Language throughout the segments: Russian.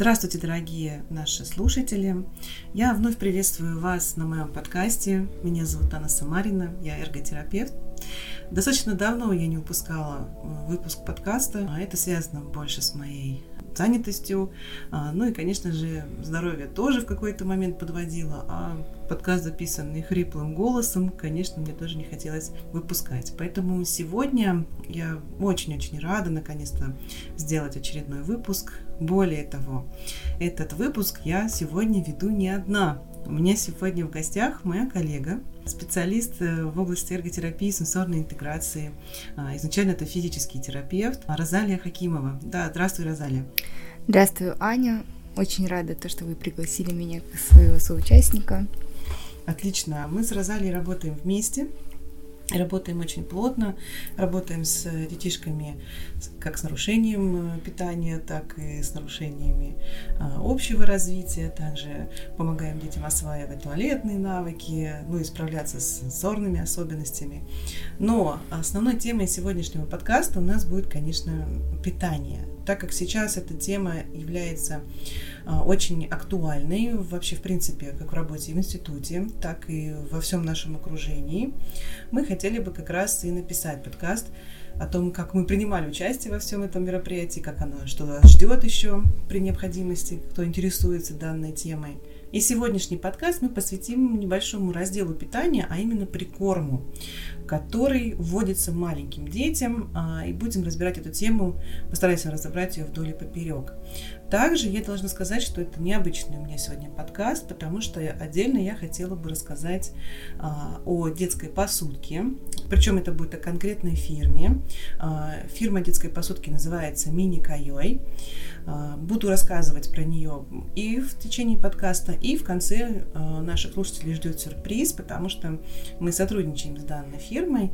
Здравствуйте, дорогие наши слушатели. Я вновь приветствую вас на моем подкасте. Меня зовут Анна Самарина, я эрготерапевт. Достаточно давно я не выпускала э, выпуск подкаста, а это связано больше с моей занятостью. А, ну и, конечно же, здоровье тоже в какой-то момент подводило, а подкаст, записанный хриплым голосом, конечно, мне тоже не хотелось выпускать. Поэтому сегодня я очень-очень рада наконец-то сделать очередной выпуск. Более того, этот выпуск я сегодня веду не одна. У меня сегодня в гостях моя коллега, специалист э, в области эрготерапии, сенсорной интеграции. А, изначально это физический терапевт Розалия Хакимова. Да, здравствуй, Розалия. Здравствуй, Аня. Очень рада, то, что вы пригласили меня как своего соучастника. Отлично. Мы с Розалией работаем вместе. Работаем очень плотно, работаем с детишками как с нарушением э, питания, так и с нарушениями а, общего развития. Также помогаем детям осваивать туалетные навыки, ну и справляться с сенсорными особенностями. Но основной темой сегодняшнего подкаста у нас будет, конечно, питание так как сейчас эта тема является а, очень актуальной вообще, в принципе, как в работе в институте, так и во всем нашем окружении, мы хотели бы как раз и написать подкаст о том, как мы принимали участие во всем этом мероприятии, как оно, что нас ждет еще при необходимости, кто интересуется данной темой. И сегодняшний подкаст мы посвятим небольшому разделу питания, а именно прикорму который вводится маленьким детям, а, и будем разбирать эту тему, постараемся разобрать ее вдоль и поперек. Также я должна сказать, что это необычный у меня сегодня подкаст, потому что отдельно я хотела бы рассказать а, о детской посудке. Причем это будет о конкретной фирме. А, фирма детской посудки называется Мини Кайой. А, буду рассказывать про нее и в течение подкаста, и в конце наших слушателей ждет сюрприз, потому что мы сотрудничаем с данной фирмой.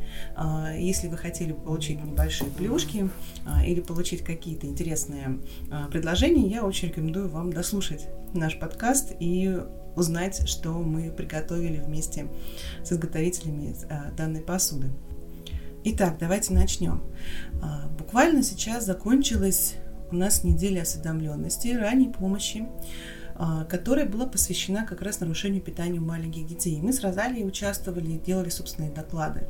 Если вы хотели получить небольшие плюшки или получить какие-то интересные предложения, я очень рекомендую вам дослушать наш подкаст и узнать, что мы приготовили вместе с изготовителями данной посуды. Итак, давайте начнем. Буквально сейчас закончилась у нас неделя осведомленности, ранней помощи, а, которая была посвящена как раз нарушению питания у маленьких детей. Мы с Розалией участвовали, делали собственные доклады.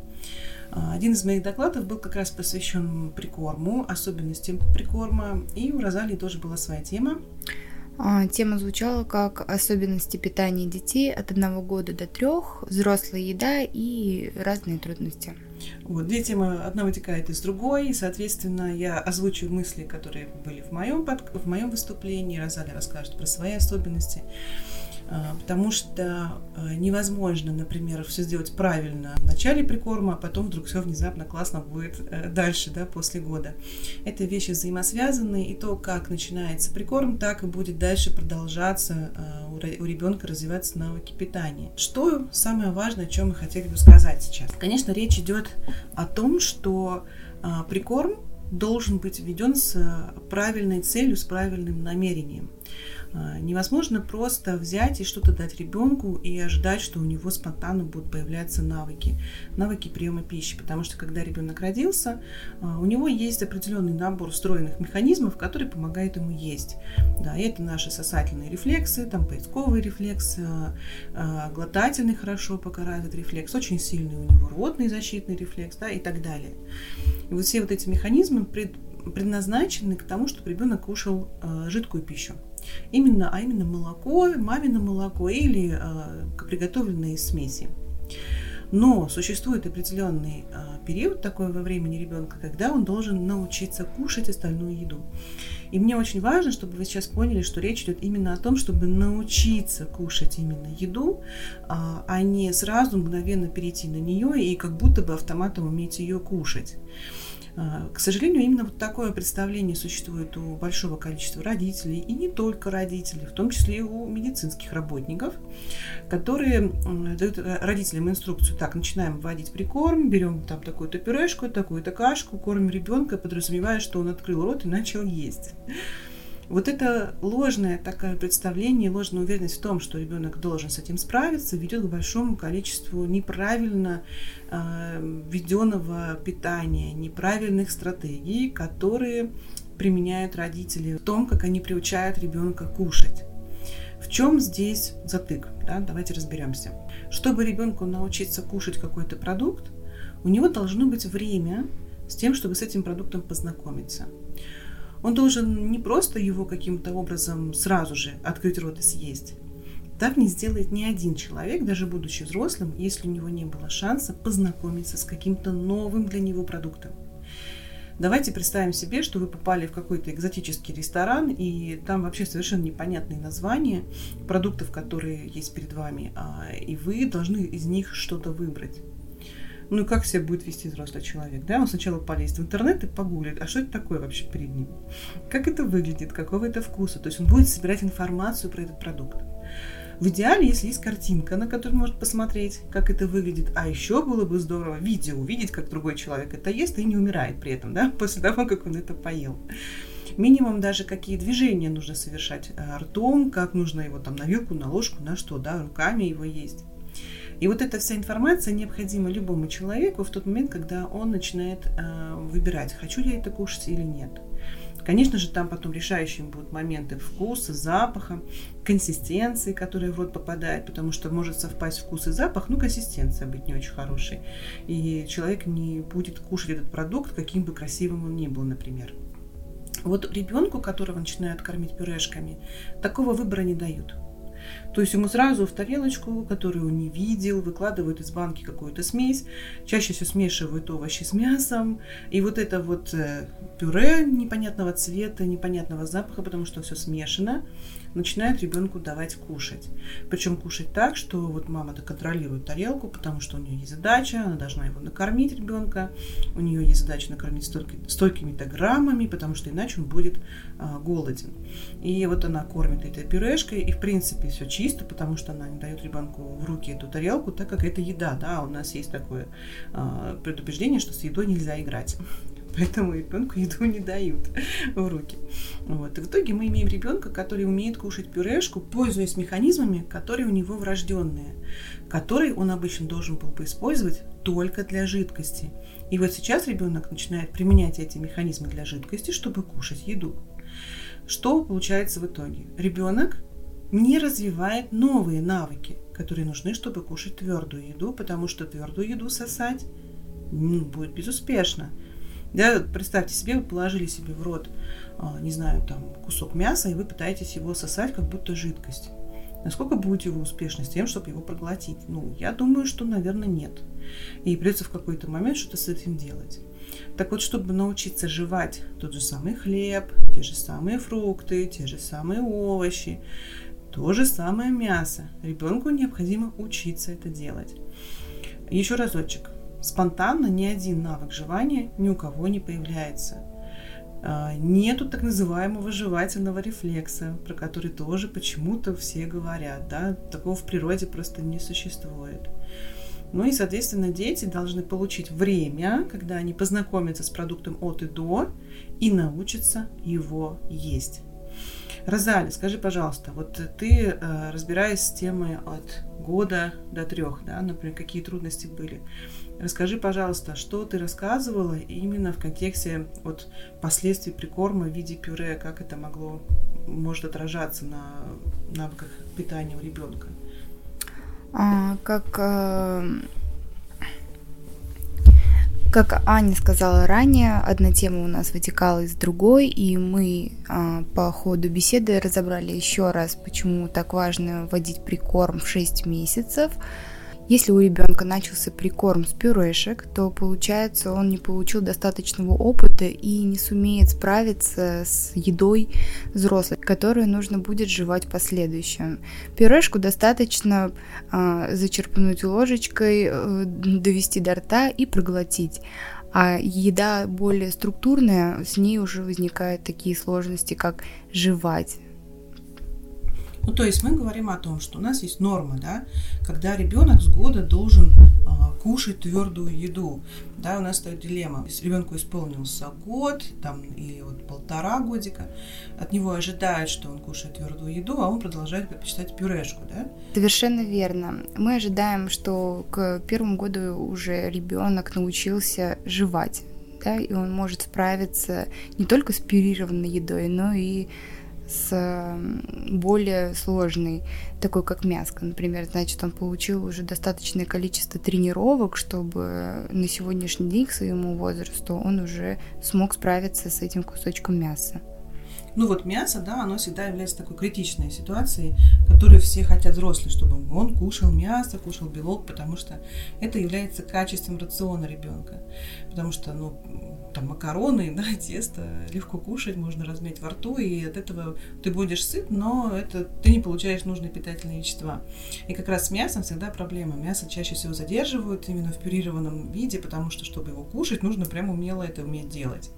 Один из моих докладов был как раз посвящен прикорму, особенностям прикорма, и у Розалии тоже была своя тема. А, тема звучала как особенности питания детей от одного года до трех, взрослая еда и разные трудности. Вот, две темы, одна вытекает из другой, и, соответственно, я озвучу мысли, которые были в моем, под, в моем выступлении, Розали расскажет про свои особенности. А, потому что а, невозможно, например, все сделать правильно в начале прикорма, а потом вдруг все внезапно классно будет э, дальше, да, после года. Это вещи взаимосвязаны, и то, как начинается прикорм, так и будет дальше продолжаться а, у ребенка развиваться навыки питания. Что самое важное, о чем мы хотели бы сказать сейчас? Конечно, речь идет о том, что прикорм должен быть введен с правильной целью, с правильным намерением. А, невозможно просто взять и что-то дать ребенку и ожидать, что у него спонтанно будут появляться навыки, навыки приема пищи, потому что когда ребенок родился, а, у него есть определенный набор встроенных механизмов, которые помогают ему есть. Да, это наши сосательные рефлексы, там поисковый рефлекс, а, глотательный хорошо покарает рефлекс, очень сильный у него ротный защитный рефлекс, да, и так далее. И вот все вот эти механизмы предназначены к тому, чтобы ребенок кушал жидкую пищу. Именно, а именно молоко, мамино молоко или э, приготовленные смеси. Но существует определенный э, период такой во времени ребенка, когда он должен научиться кушать остальную еду. И мне очень важно, чтобы вы сейчас поняли, что речь идет именно о том, чтобы научиться кушать именно еду, а, а не сразу мгновенно перейти на нее и как будто бы автоматом уметь ее кушать. А, к сожалению, именно вот такое представление существует у большого количества родителей, и не только родителей, в том числе и у медицинских работников, которые дают родителям инструкцию, так, начинаем вводить прикорм, берем там такую-то пюрешку, такую-то кашку, кормим ребенка, подразумевая, что он открыл рот и начал есть. Вот это ложное такое представление, ложная уверенность в том, что ребенок должен с этим справиться, ведет к большому количеству неправильно э, введенного питания, неправильных стратегий, которые применяют родители в том, как они приучают ребенка кушать. В чем здесь затык? Да? Давайте разберемся. Чтобы ребенку научиться кушать какой-то продукт, у него должно быть время с тем, чтобы с этим продуктом познакомиться. Он должен не просто его каким-то образом сразу же открыть рот и съесть. Так не сделает ни один человек, даже будучи взрослым, если у него не было шанса познакомиться с каким-то новым для него продуктом. Давайте представим себе, что вы попали в какой-то экзотический ресторан, и там вообще совершенно непонятные названия продуктов, которые есть перед вами, а, и вы должны из них что-то выбрать. Ну и как себя будет вести взрослый человек? Да? Он сначала полезет в интернет и погуглит, а что это такое вообще перед ним? Как это выглядит, какого это вкуса? То есть он будет собирать информацию про этот продукт. В идеале, если есть картинка, на которую может посмотреть, как это выглядит. А еще было бы здорово видео увидеть, как другой человек это ест и не умирает при этом, да, после того, как он это поел. Минимум даже какие движения нужно совершать э, ртом, как нужно его там на вилку, на ложку, на что, да, руками его есть. И вот эта вся информация необходима любому человеку в тот момент, когда он начинает э, выбирать, хочу я это кушать или нет. Конечно же, там потом решающими будут моменты вкуса, запаха, консистенции, которая в рот попадает, потому что может совпасть вкус и запах, но консистенция быть не очень хорошей. И человек не будет кушать этот продукт, каким бы красивым он ни был, например. Вот ребенку, которого начинают кормить пюрешками, такого выбора не дают. То есть ему сразу в тарелочку, которую он не видел, выкладывают из банки какую-то смесь, чаще всего смешивают овощи с мясом, и вот это вот э, пюре непонятного цвета, непонятного запаха, потому что все смешано, начинают ребенку давать кушать. Причем кушать так, что вот мама-то контролирует тарелку, потому что у нее есть задача, она должна его накормить ребенка, у нее есть задача накормить столько, столькими-то граммами, потому что иначе он будет а, голоден. И вот она кормит этой пюрешкой, и в принципе все чисто, потому что она не дает ребенку в руки эту тарелку, так как это еда, да, у нас есть такое а, предупреждение, что с едой нельзя играть поэтому ребенку еду не дают в руки. Вот. И в итоге мы имеем ребенка, который умеет кушать пюрешку, пользуясь механизмами, которые у него врожденные, которые он обычно должен был бы использовать только для жидкости. И вот сейчас ребенок начинает применять эти механизмы для жидкости, чтобы кушать еду. Что получается в итоге? Ребенок не развивает новые навыки, которые нужны, чтобы кушать твердую еду, потому что твердую еду сосать будет безуспешно. Да, представьте себе, вы положили себе в рот, а, не знаю, там кусок мяса, и вы пытаетесь его сосать как будто жидкость. Насколько будете вы успешны с тем, чтобы его проглотить? Ну, я думаю, что, наверное, нет. И придется в какой-то момент что-то с этим делать. Так вот, чтобы научиться жевать тот же самый хлеб, те же самые фрукты, те же самые овощи, то же самое мясо, ребенку необходимо учиться это делать. Еще разочек. Спонтанно ни один навык жевания ни у кого не появляется. А, нету так называемого жевательного рефлекса, про который тоже почему-то все говорят. Да? Такого в природе просто не существует. Ну и, соответственно, дети должны получить время, когда они познакомятся с продуктом от и до и научатся его есть. Розали, скажи, пожалуйста, вот ты, э, разбираясь с темой от года до трех, да, например, какие трудности были, расскажи, пожалуйста, что ты рассказывала именно в контексте вот последствий прикорма в виде пюре, как это могло, может отражаться на навыках питания у ребенка? А, как э, как Аня сказала ранее, одна тема у нас вытекала из другой, и мы а, по ходу беседы разобрали еще раз, почему так важно вводить прикорм в 6 месяцев. Если у ребенка начался прикорм с пюрешек, то получается он не получил достаточного опыта и не сумеет справиться с едой взрослой, которую нужно будет жевать в последующем. Пюрешку достаточно э, зачерпнуть ложечкой, э, довести до рта и проглотить. А еда более структурная, с ней уже возникают такие сложности, как жевать ну, то есть мы говорим о том, что у нас есть норма, да, когда ребенок с года должен а, кушать твердую еду. Да, у нас стоит дилемма. Если ребенку исполнился год там, или вот полтора годика, от него ожидают, что он кушает твердую еду, а он продолжает предпочитать пюрешку. Да? Совершенно верно. Мы ожидаем, что к первому году уже ребенок научился жевать да, и он может справиться не только с пюрированной едой, но и с более сложной, такой как мяско, например, значит, он получил уже достаточное количество тренировок, чтобы на сегодняшний день к своему возрасту он уже смог справиться с этим кусочком мяса. Ну вот мясо, да, оно всегда является такой критичной ситуацией, которую все хотят взрослые, чтобы он кушал мясо, кушал белок, потому что это является качеством рациона ребенка. Потому что, ну, там макароны, да, тесто легко кушать, можно размять во рту, и от этого ты будешь сыт, но это ты не получаешь нужные питательные вещества. И как раз с мясом всегда проблема. Мясо чаще всего задерживают именно в пюрированном виде, потому что, чтобы его кушать, нужно прямо умело это уметь делать.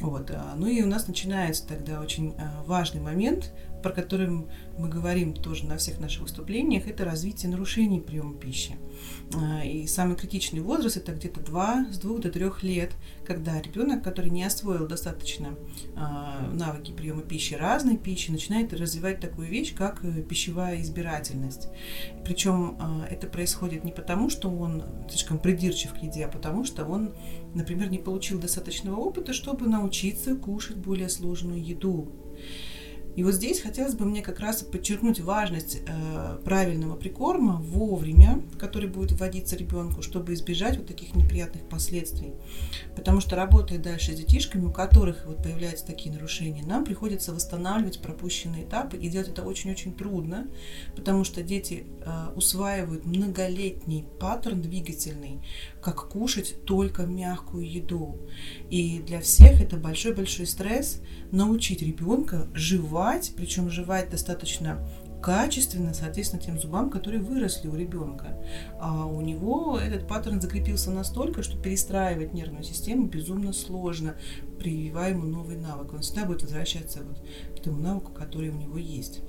Вот. А, ну и у нас начинается тогда очень а, важный момент, про который мы говорим тоже на всех наших выступлениях, это развитие нарушений приема пищи. А, и самый критичный возраст это где-то 2, с 2 до 3 лет, когда ребенок, который не освоил достаточно навыки приема пищи, разной пищи, начинает развивать такую вещь, как э, пищевая избирательность. Причем это происходит не потому, что он слишком придирчив к еде, а потому что он, например, не получил достаточного опыта, чтобы научиться кушать более сложную еду. И вот здесь хотелось бы мне как раз подчеркнуть важность э, правильного прикорма вовремя, который будет вводиться ребенку, чтобы избежать вот таких неприятных последствий. Потому что работая дальше с детишками, у которых вот появляются такие нарушения, нам приходится восстанавливать пропущенные этапы, и делать это очень-очень трудно, потому что дети э, усваивают многолетний паттерн двигательный, как кушать только мягкую еду. И для всех это большой-большой стресс научить ребенка жевать, причем жевать достаточно качественно, соответственно, тем зубам, которые выросли у ребенка. А у него этот паттерн закрепился настолько, что перестраивать нервную систему безумно сложно, прививая ему новый навык. Он всегда будет возвращаться вот к тому навыку, который у него есть.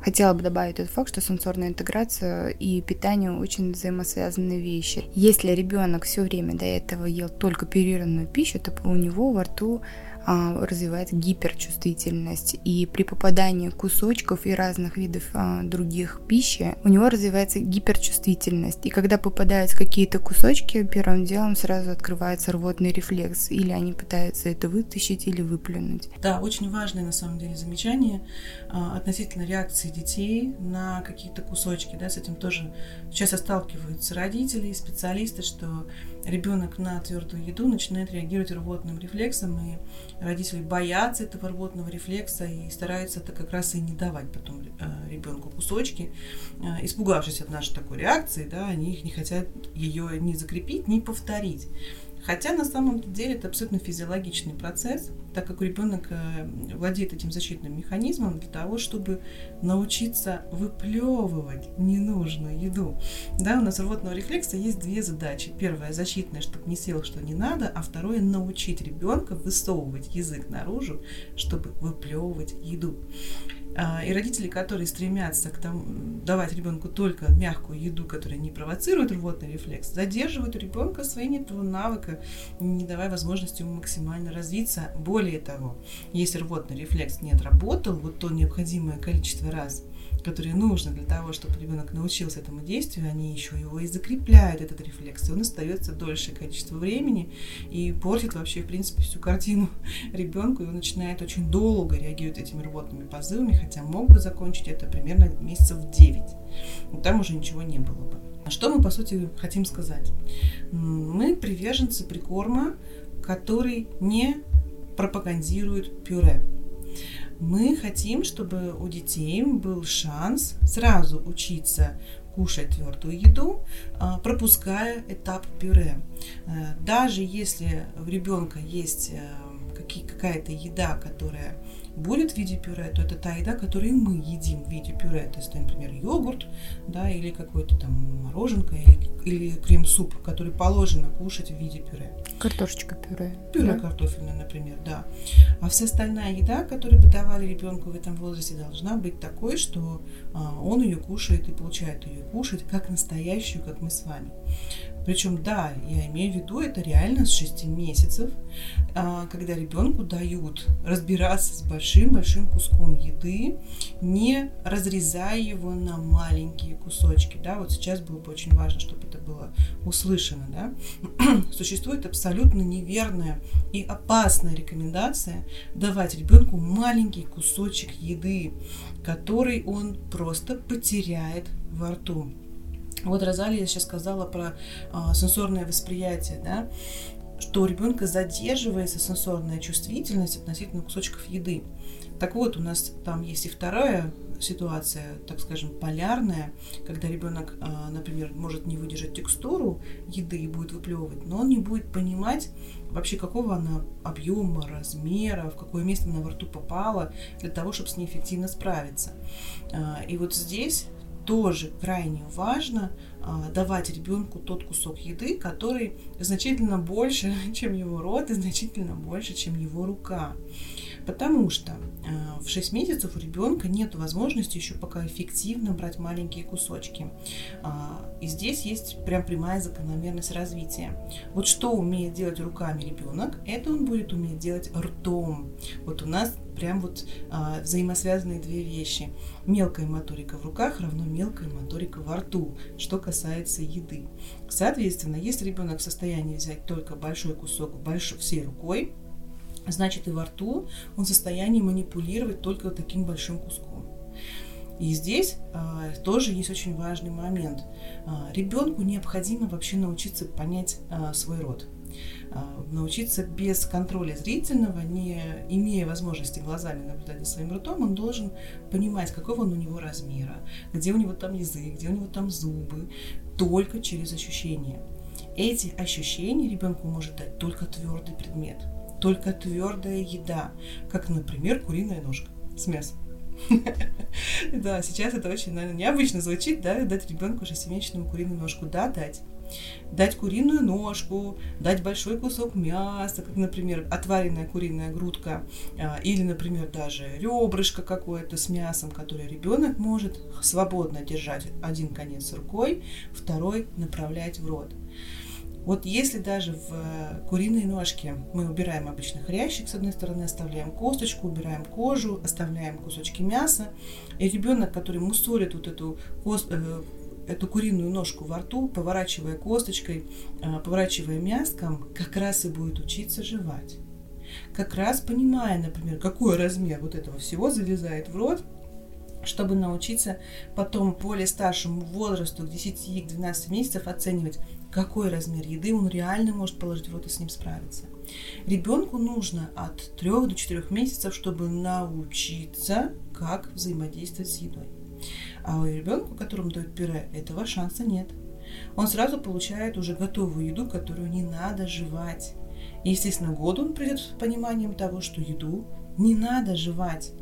Хотела бы добавить тот факт, что сенсорная интеграция и питание очень взаимосвязанные вещи. Если ребенок все время до этого ел только перерывную пищу, то у него во рту развивается гиперчувствительность, и при попадании кусочков и разных видов а, других пищи у него развивается гиперчувствительность. И когда попадаются какие-то кусочки, первым делом сразу открывается рвотный рефлекс, или они пытаются это вытащить или выплюнуть. Да, очень важное на самом деле замечание а, относительно реакции детей на какие-то кусочки. Да, с этим тоже часто сталкиваются родители и специалисты, что ребенок на твердую еду начинает реагировать рвотным рефлексом, и родители боятся этого рвотного рефлекса и стараются это как раз и не давать потом э, ребенку кусочки. Э, испугавшись от нашей такой реакции, да, они их не хотят ее ни закрепить, ни повторить. Хотя на самом деле это абсолютно физиологичный процесс, так как ребенок э, владеет этим защитным механизмом для того, чтобы научиться выплевывать ненужную еду. Да, у нас рвотного рефлекса есть две задачи. Первая защитная, чтобы не съел, что не надо, а второе научить ребенка высовывать язык наружу, чтобы выплевывать еду. А, и родители, которые стремятся к тому, давать ребенку только мягкую еду, которая не провоцирует рвотный рефлекс, задерживают у ребенка освоение этого навыка, не давая возможности ему максимально развиться. Более того, если рвотный рефлекс не отработал вот то необходимое количество раз, которые нужны для того, чтобы ребенок научился этому действию, они еще его и закрепляют, этот рефлекс. И он остается дольшее количество времени и портит вообще, в принципе, всю картину ребенку. И он начинает очень долго реагировать этими рвотными позывами, хотя мог бы закончить это примерно месяцев 9. Но там уже ничего не было бы. Что мы, по сути, хотим сказать? Мы приверженцы прикорма, который не пропагандирует пюре. Мы хотим, чтобы у детей был шанс сразу учиться кушать твердую еду, а, пропуская этап пюре. Э, даже если у ребенка есть э, какая-то еда, которая будет в виде пюре, то это та еда, которую мы едим в виде пюре. То есть, например, йогурт, да, или какой-то там мороженка, или, или крем-суп, который положено кушать в виде пюре. Картошечка пюре. Пюре да? картофельное, например, да. А вся остальная еда, которую бы давали ребенку в этом возрасте, должна быть такой, что а, он ее кушает и получает ее кушать как настоящую, как мы с вами. Причем, да, я имею в виду, это реально с 6 месяцев, а, когда ребенку дают разбираться с большим-большим куском еды, не разрезая его на маленькие кусочки. Да, вот сейчас было бы очень важно, чтобы это было услышано. Да? Существует абсолютно неверная и опасная рекомендация давать ребенку маленький кусочек еды, который он просто потеряет во рту. Вот Розалия сейчас сказала про а, сенсорное восприятие, да, что у ребенка задерживается сенсорная чувствительность относительно кусочков еды. Так вот, у нас там есть и вторая ситуация, так скажем, полярная, когда ребенок, а, например, может не выдержать текстуру еды и будет выплевывать, но он не будет понимать вообще, какого она объема, размера, в какое место она во рту попала, для того, чтобы с ней эффективно справиться. А, и вот здесь тоже крайне важно а, давать ребенку тот кусок еды, который значительно больше, чем его рот, и значительно больше, чем его рука. Потому что э, в 6 месяцев у ребенка нет возможности еще пока эффективно брать маленькие кусочки. Э, и здесь есть прям прямая закономерность развития. Вот что умеет делать руками ребенок, это он будет уметь делать ртом. Вот у нас прям вот э, взаимосвязанные две вещи. Мелкая моторика в руках равно мелкая моторика во рту, что касается еды. Соответственно, если ребенок в состоянии взять только большой кусок большой, всей рукой, значит и во рту он в состоянии манипулировать только таким большим куском. И здесь а, тоже есть очень важный момент. А, ребенку необходимо вообще научиться понять а, свой род. Научиться без контроля зрительного, не имея возможности глазами наблюдать за своим ртом, он должен понимать, какого он у него размера, где у него там язык, где у него там зубы, только через ощущения. Эти ощущения ребенку может дать только твердый предмет – только твердая еда, как, например, куриная ножка с мясом. Да, сейчас это очень, наверное, необычно звучит, да, дать ребенку шестимесячному куриную ножку. Да, дать. Дать куриную ножку, дать большой кусок мяса, как, например, отваренная куриная грудка, а, или, например, даже ребрышко какое-то с мясом, которое ребенок может свободно держать один конец рукой, второй направлять в рот. Вот если даже в э, куриной ножке мы убираем обычно хрящик, с одной стороны оставляем косточку, убираем кожу, оставляем кусочки мяса, и ребенок, который мусолит вот эту э, эту куриную ножку во рту, поворачивая косточкой, э, поворачивая мяском, как раз и будет учиться жевать. Как раз понимая, например, какой размер вот этого всего залезает в рот, чтобы научиться потом более старшему возрасту, к 10-12 месяцев, оценивать, какой размер еды он реально может положить в рот и с ним справиться. Ребенку нужно от 3 до 4 месяцев, чтобы научиться, как взаимодействовать с едой. А у ребенка, которому дают пюре, этого шанса нет. Он сразу получает уже готовую еду, которую не надо жевать. И, естественно, год он придет с пониманием того, что еду не надо жевать.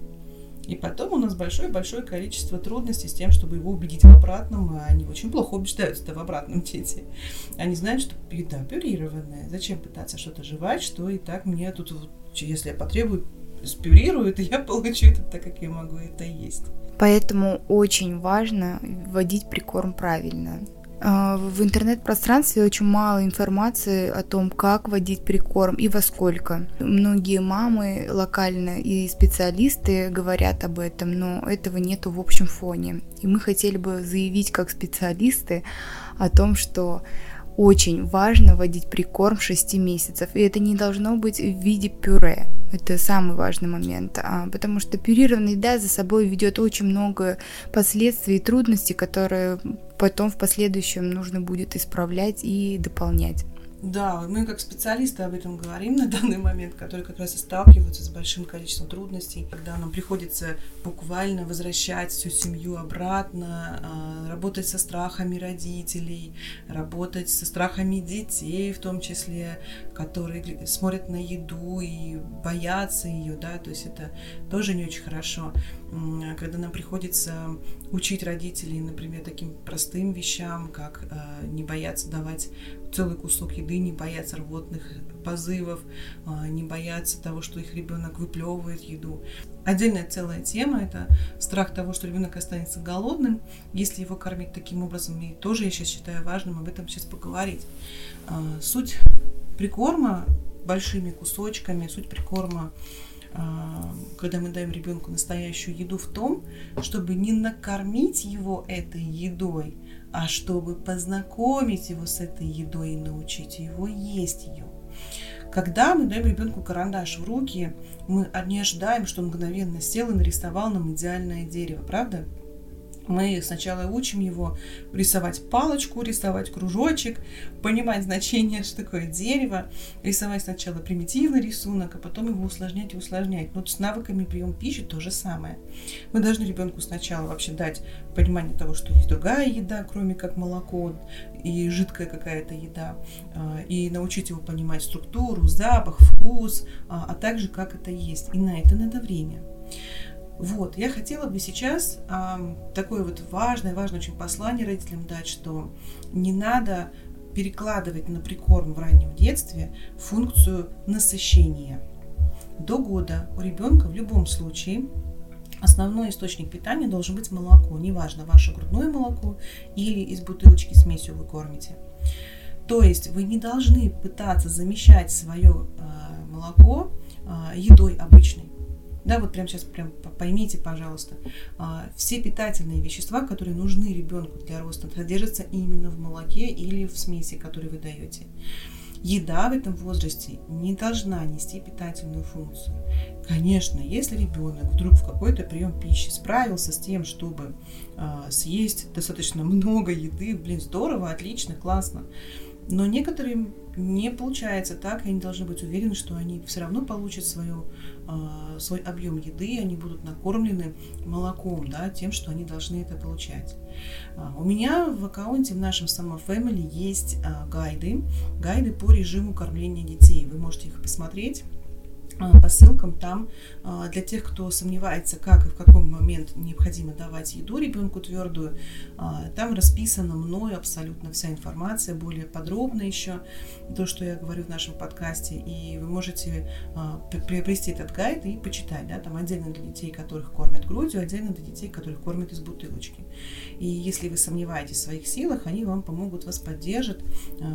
И потом у нас большое-большое количество трудностей с тем, чтобы его убедить в обратном, а они очень плохо убеждаются в обратном дети. Они знают, что еда пюрированная. Зачем пытаться что-то жевать, что и так мне тут, если я потребую, спюрируют, и я получу это так, как я могу это есть. Поэтому очень важно вводить прикорм правильно. А, в интернет-пространстве очень мало информации о том, как водить прикорм и во сколько. Многие мамы локально и специалисты говорят об этом, но этого нету в общем фоне. И мы хотели бы заявить как специалисты о том, что очень важно вводить прикорм 6 месяцев, и это не должно быть в виде пюре. Это самый важный момент, а, потому что пюрированная еда за собой ведет очень много последствий и трудностей, которые потом в последующем нужно будет исправлять и дополнять. Да, мы как специалисты об этом говорим на данный момент, которые как раз и сталкиваются с большим количеством трудностей, когда нам приходится буквально возвращать всю семью обратно, а, работать со страхами родителей, работать со страхами детей в том числе, которые смотрят на еду и боятся ее, да, то есть это тоже не очень хорошо. Когда нам приходится учить родителей, например, таким простым вещам, как э, не бояться давать целый кусок еды, не бояться рвотных позывов, э, не бояться того, что их ребенок выплевывает еду. Отдельная целая тема – это страх того, что ребенок останется голодным, если его кормить таким образом. И тоже я сейчас считаю важным об этом сейчас поговорить. Э, суть прикорма большими кусочками, суть прикорма а, когда мы даем ребенку настоящую еду в том, чтобы не накормить его этой едой, а чтобы познакомить его с этой едой и научить его есть ее. Когда мы даем ребенку карандаш в руки, мы не ожидаем, что он мгновенно сел и нарисовал нам идеальное дерево, правда? Мы сначала учим его рисовать палочку, рисовать кружочек, понимать значение, что такое дерево, рисовать сначала примитивный рисунок, а потом его усложнять и усложнять. Вот с навыками прием пищи то же самое. Мы должны ребенку сначала вообще дать понимание того, что есть другая еда, кроме как молоко и жидкая какая-то еда, а, и научить его понимать структуру, запах, вкус, а, а также как это есть. И на это надо время. Вот, я хотела бы сейчас э, такое вот важное, важное очень послание родителям дать, что не надо перекладывать на прикорм в раннем детстве функцию насыщения. До года у ребенка в любом случае основной источник питания должен быть молоко. Неважно, ваше грудное молоко или из бутылочки смесью вы кормите. То есть вы не должны пытаться замещать свое э, молоко э, едой обычной. Да, вот прямо сейчас прям поймите, пожалуйста, а, все питательные вещества, которые нужны ребенку для роста, содержатся именно в молоке или в смеси, которую вы даете. Еда в этом возрасте не должна нести питательную функцию. Конечно, если ребенок вдруг в какой-то прием пищи справился с тем, чтобы э, съесть достаточно много еды, блин, здорово, отлично, классно. Но некоторым не получается так, и они должны быть уверены, что они все равно получат свою, э, свой объем еды, они будут накормлены молоком, да, тем, что они должны это получать. Э, у меня в аккаунте в нашем Summer Family есть э, гайды, гайды по режиму кормления детей. Вы можете их посмотреть а, по ссылкам там а, для тех, кто сомневается, как и в какой момент необходимо давать еду ребенку твердую, а, там расписана мною абсолютно вся информация, более подробно еще то, что я говорю в нашем подкасте, и вы можете приобрести этот гайд и почитать, да, там отдельно для детей, которых кормят грудью, отдельно для детей, которых кормят из бутылочки. И если вы сомневаетесь в своих силах, они вам помогут, вас поддержат,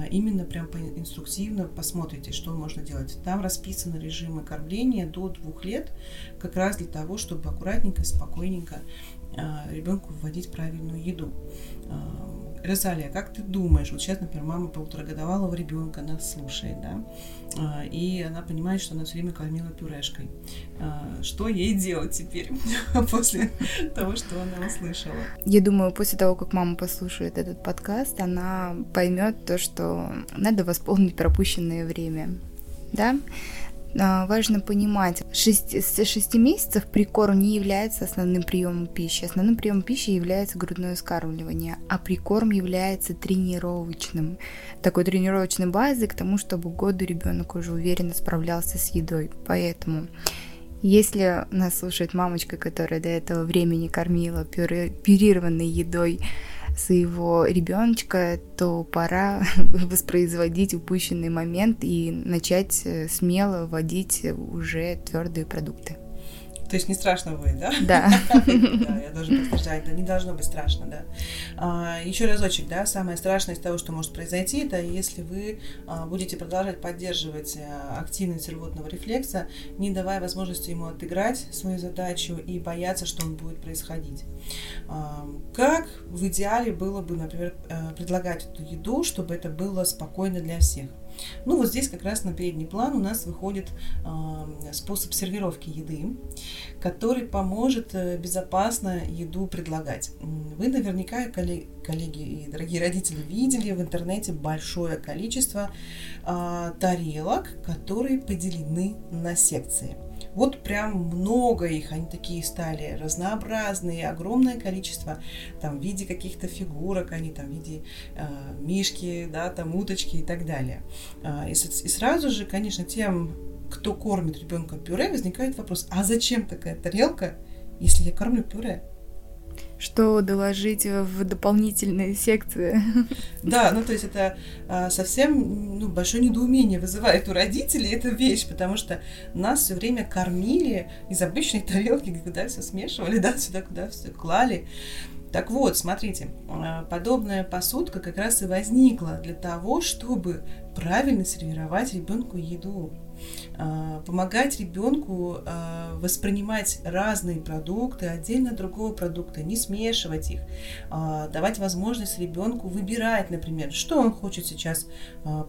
именно прям инструктивно посмотрите, что можно делать. Там расписаны режимы кормления до двух лет, как раз для того, чтобы аккуратненько, спокойненько а, ребенку вводить правильную еду. А, Розалия, как ты думаешь, вот сейчас, например, мама полуторагодовалого ребенка нас слушает, да, а, и она понимает, что она все время кормила пюрешкой. Что ей делать теперь после того, что она услышала? Я думаю, после того, как мама послушает этот подкаст, она поймет то, что надо восполнить пропущенное время, да, а, важно понимать, 6, с 6 месяцев прикорм не является основным приемом пищи. Основным приемом пищи является грудное скармливание, а прикорм является тренировочным. Такой тренировочной базой к тому, чтобы году ребенок уже уверенно справлялся с едой. Поэтому если нас слушает мамочка, которая до этого времени кормила пюрированной едой своего ребеночка, то пора воспроизводить упущенный момент и начать э, смело вводить уже твердые продукты. То есть не страшно вы, да? Да. Да, я должна подтверждать, да, не должно быть страшно, да. А, еще разочек, да, самое страшное из того, что может произойти, это если вы а, будете продолжать поддерживать а, активность рвотного рефлекса, не давая возможности ему отыграть свою задачу и бояться, что он будет происходить. А, как в идеале было бы, например, э, предлагать эту еду, чтобы это было спокойно для всех? Ну вот здесь как раз на передний план у нас выходит э, способ сервировки еды, который поможет э, безопасно еду предлагать. Вы наверняка, коллеги, и дорогие родители, видели в интернете большое количество э, тарелок, которые поделены на секции. Вот прям много их, они такие стали разнообразные, огромное количество, там, в виде каких-то фигурок, они там в виде э, мишки, да, там, уточки и так далее. Э, и, и сразу же, конечно, тем, кто кормит ребенка пюре, возникает вопрос, а зачем такая тарелка, если я кормлю пюре? Что доложить в дополнительные секции. Да, ну то есть это а, совсем ну, большое недоумение вызывает у родителей эта вещь, потому что нас все время кормили из обычной тарелки, куда все смешивали, да, сюда, куда все клали. Так вот, смотрите, а, подобная посудка как раз и возникла для того, чтобы правильно сервировать ребенку еду. А, помогать ребенку а, воспринимать разные продукты отдельно от другого продукта, не смешивать их, а, давать возможность ребенку выбирать, например, что он хочет сейчас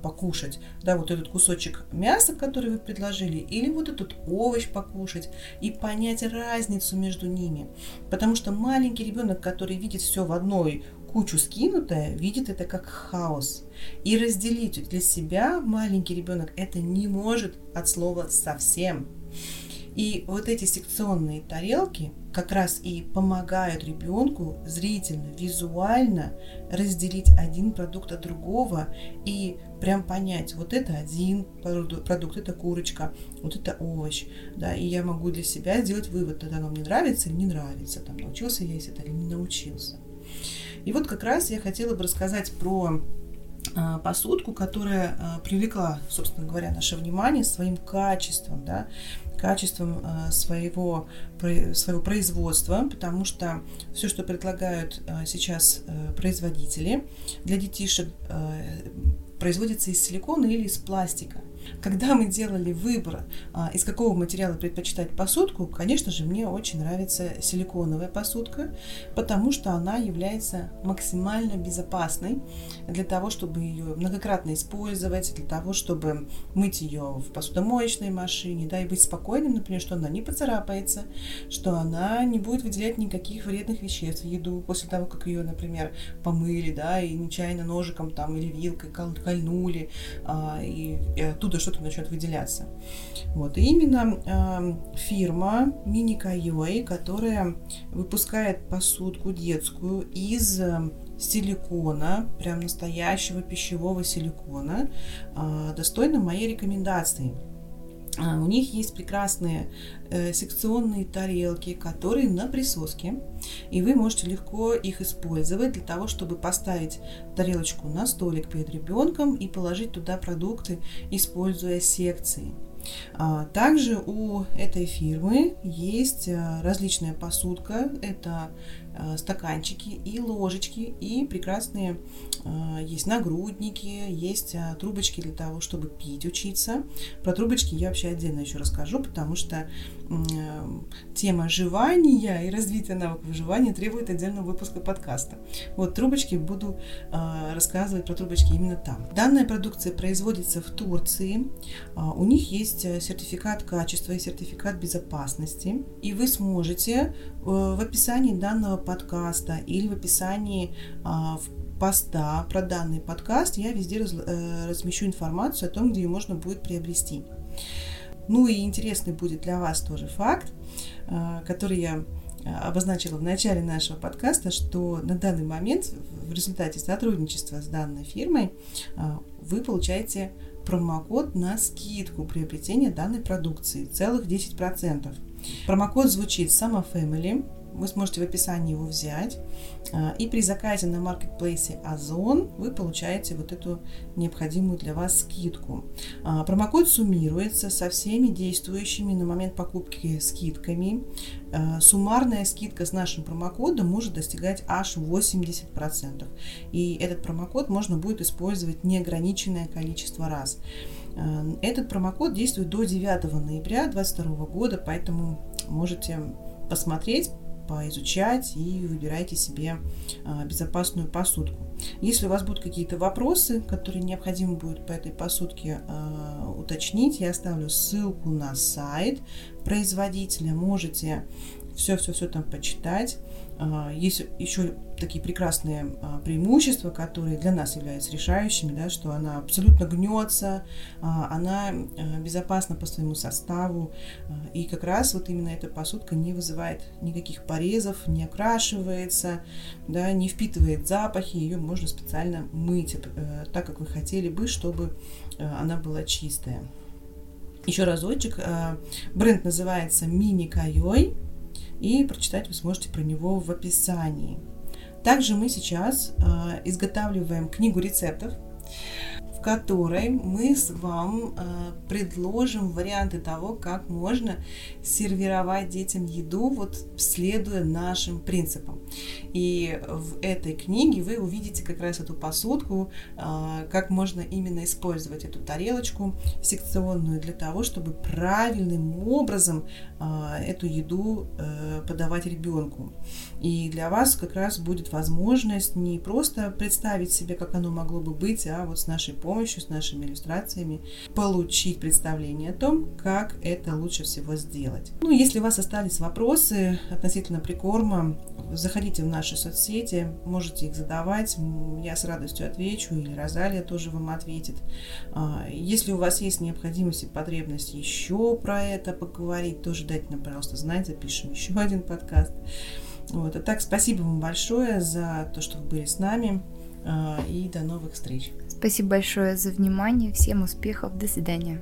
покушать. Да, вот этот кусочек мяса, который вы предложили, или вот этот овощ покушать, и понять разницу между ними. Потому что маленький ребенок, который видит все в одной кучу скинутое, видит это как хаос. И разделить для себя маленький ребенок это не может от слова совсем. И вот эти секционные тарелки как раз и помогают ребенку зрительно, визуально разделить один продукт от другого и прям понять, вот это один продукт, это курочка, вот это овощ, да, и я могу для себя сделать вывод, тогда оно мне нравится или не нравится, там, научился я есть это или не научился. И вот как раз я хотела бы рассказать про а, посудку, которая а, привлекла, собственно говоря, наше внимание своим качеством, да, качеством а, своего, своего производства, потому что все, что предлагают сейчас производители для детишек, производится из силикона или из пластика. Когда мы делали выбор, а, из какого материала предпочитать посудку, конечно же, мне очень нравится силиконовая посудка, потому что она является максимально безопасной для того, чтобы ее многократно использовать, для того, чтобы мыть ее в посудомоечной машине, да, и быть спокойным, например, что она не поцарапается, что она не будет выделять никаких вредных веществ в еду после того, как ее, например, помыли, да, и нечаянно ножиком там или вилкой кольнули, а, и, оттуда что-то начнет выделяться. Вот. И именно э, фирма Mini Kaioi, которая выпускает посудку детскую из э, силикона, прям настоящего пищевого силикона, э, достойна моей рекомендации. А, у них есть прекрасные э, секционные тарелки, которые на присоске, и вы можете легко их использовать для того, чтобы поставить тарелочку на столик перед ребенком и положить туда продукты, используя секции. А, также у этой фирмы есть э, различная посудка. Это стаканчики и ложечки, и прекрасные э, есть нагрудники, есть э, трубочки для того, чтобы пить, учиться. Про трубочки я вообще отдельно еще расскажу, потому что тема жевания и развития навыков выживания требует отдельного выпуска подкаста. Вот трубочки буду рассказывать про трубочки именно там. Данная продукция производится в Турции. У них есть сертификат качества и сертификат безопасности. И вы сможете в описании данного подкаста или в описании а, в поста про данный подкаст я везде раз, э, размещу информацию о том, где ее можно будет приобрести. Ну и интересный будет для вас тоже факт, э, который я обозначила в начале нашего подкаста, что на данный момент в результате сотрудничества с данной фирмой вы получаете промокод на скидку приобретения данной продукции, целых 10%. Промокод звучит Summer Family, вы сможете в описании его взять. А, и при заказе на маркетплейсе Озон вы получаете вот эту необходимую для вас скидку. А, промокод суммируется со всеми действующими на момент покупки скидками. А, суммарная скидка с нашим промокодом может достигать аж 80%. И этот промокод можно будет использовать неограниченное количество раз. Этот промокод действует до 9 ноября 2022 года, поэтому можете посмотреть, поизучать и выбирайте себе а, безопасную посудку. Если у вас будут какие-то вопросы, которые необходимо будет по этой посудке а, уточнить, я оставлю ссылку на сайт производителя. Можете все-все-все там почитать, А, есть еще такие прекрасные а, преимущества, которые для нас являются решающими, да, что она абсолютно гнется, а, она безопасна по своему составу, и как раз вот именно эта посудка не вызывает никаких порезов, не окрашивается, да, не впитывает запахи, ее можно специально мыть э, так, как вы хотели бы, чтобы э, она была чистая. Еще разочек, э, бренд называется Мини Кайой, и прочитать вы сможете про него в описании. Также мы сейчас э, изготавливаем книгу рецептов, в которой мы с вам э, предложим варианты того, как можно сервировать детям еду, вот следуя нашим принципам. И в этой книге вы увидите как раз эту посудку, э, как можно именно использовать эту тарелочку секционную для того, чтобы правильным образом э, эту еду подавать ребенку. И для вас как раз будет возможность не просто представить себе, как оно могло бы быть, а вот с нашей помощью помощью, с нашими иллюстрациями получить представление о том, как это лучше всего сделать. Ну, если у вас остались вопросы относительно прикорма, заходите в наши соцсети, можете их задавать, я с радостью отвечу, или Розалия тоже вам ответит. А, если у вас есть необходимость и потребность еще про это поговорить, тоже дайте нам, пожалуйста, знать, запишем еще один подкаст. Вот. А так, спасибо вам большое за то, что вы были с нами. А, и до новых встреч. Спасибо большое за внимание. Всем успехов. До свидания.